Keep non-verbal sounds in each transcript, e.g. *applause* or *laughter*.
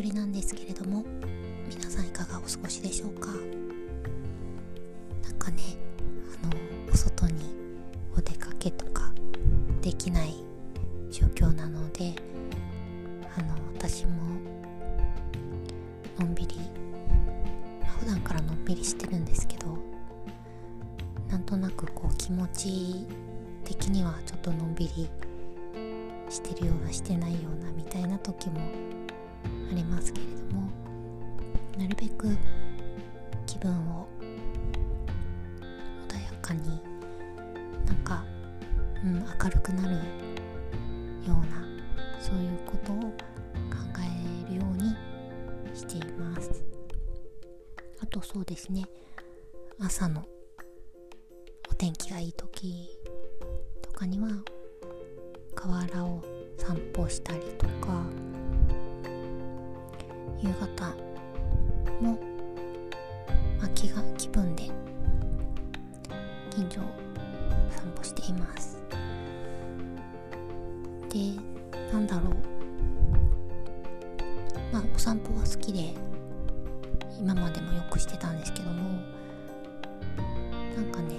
ぶりなんですけれども皆さんいかがお過ごしでしょうか？なんかねあのお外にお出かけとかできない状況なのであの私ものんびり普段からのんびりしてるんですけどなんとなくこう気持ち的にはちょっとのんびりしてるようなしてないようなみたいな時もありますけれどもなるべく気分を穏やかになんか、うん、明るくなるようなそういうことを考えるようにしています。あとそうですね朝のお天気がいい時とかには河原を散歩したりとか夕方も、まあ、気が気分で近所を散歩しています。でなんだろう。まあお散歩は好きで今までもよくしてたんですけどもなんかね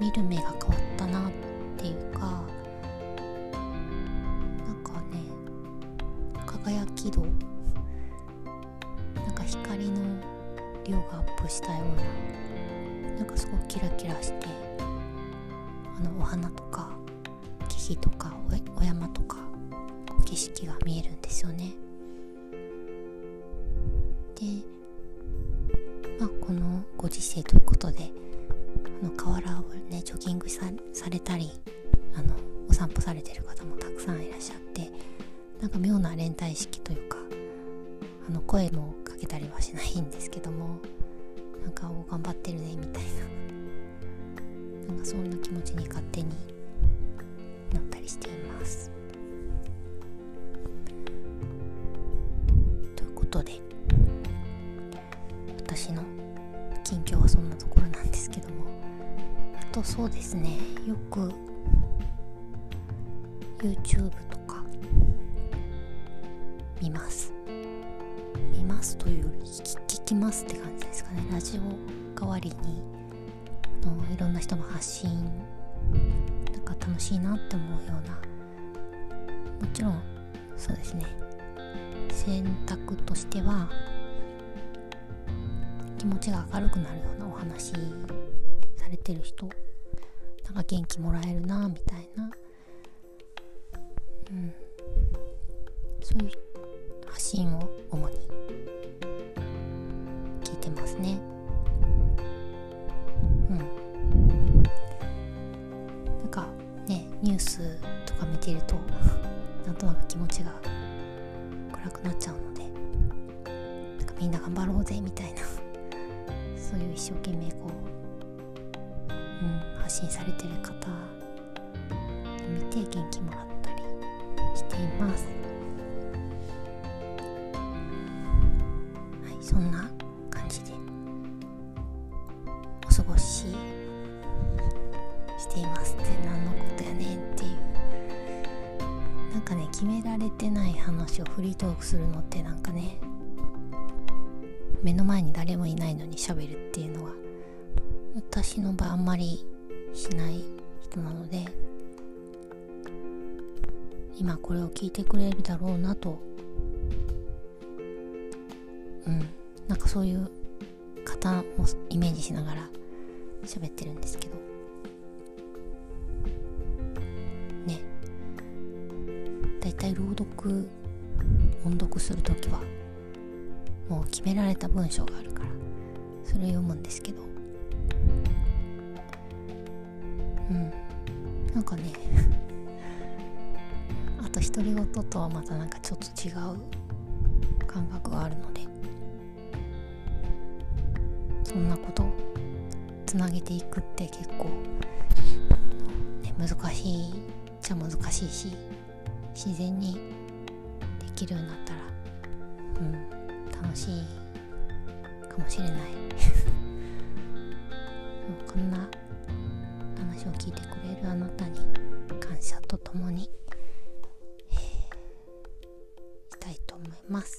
見る目が変わったなっていうかなんかね輝き度光の量がアップしたようななんかすごくキラキラしてあのお花とか木々とかお山とか景色が見えるんですよね。でまあこのご時世ということであの河原をねジョギングされたりあのお散歩されてる方もたくさんいらっしゃってなんか妙な連帯意識というかあの声もかけたりはしないんですけどもなんかお頑張ってるねみたいな。なんかそんな気持ちに勝手になったりしています。ということで私の近況はそんなところなんですけども。あとそうですねよく YouTube とか見ます。見ますというより聞きますって感じですかね。ラジオ代わりにあのいろんな人の発信なんか楽しいなって思うような。もちろんそうですね。選択としては気持ちが明るくなるようなお話されてる人なんか元気もらえるなみたいな。うん。ニュースとか見てるとなんとなく気持ちが暗くなっちゃうのでなんかみんな頑張ろうぜみたいなそういう一生懸命こう、うん、発信されてる方を見て元気もらったりしています。はいそんな感じでお過ごししています。決められてない話をフリートークするのってなんかね目の前に誰もいないのに喋るっていうのは私の場合あんまりしない人なので今これを聞いてくれるだろうなと。うん。なんかそういう方をイメージしながら喋ってるんですけど。朗読音読する時はもう決められた文章があるからそれ読むんですけど。うん。なんかね *laughs* あと独り言とはまたなんかちょっと違う感覚があるのでそんなことつなげていくって結構、ね、難しいっちゃ難しいし自然にできるようになったらうん。楽しいかもしれない。*laughs* こんな話を聞いてくれるあなたに感謝とともに、えー、したいと思います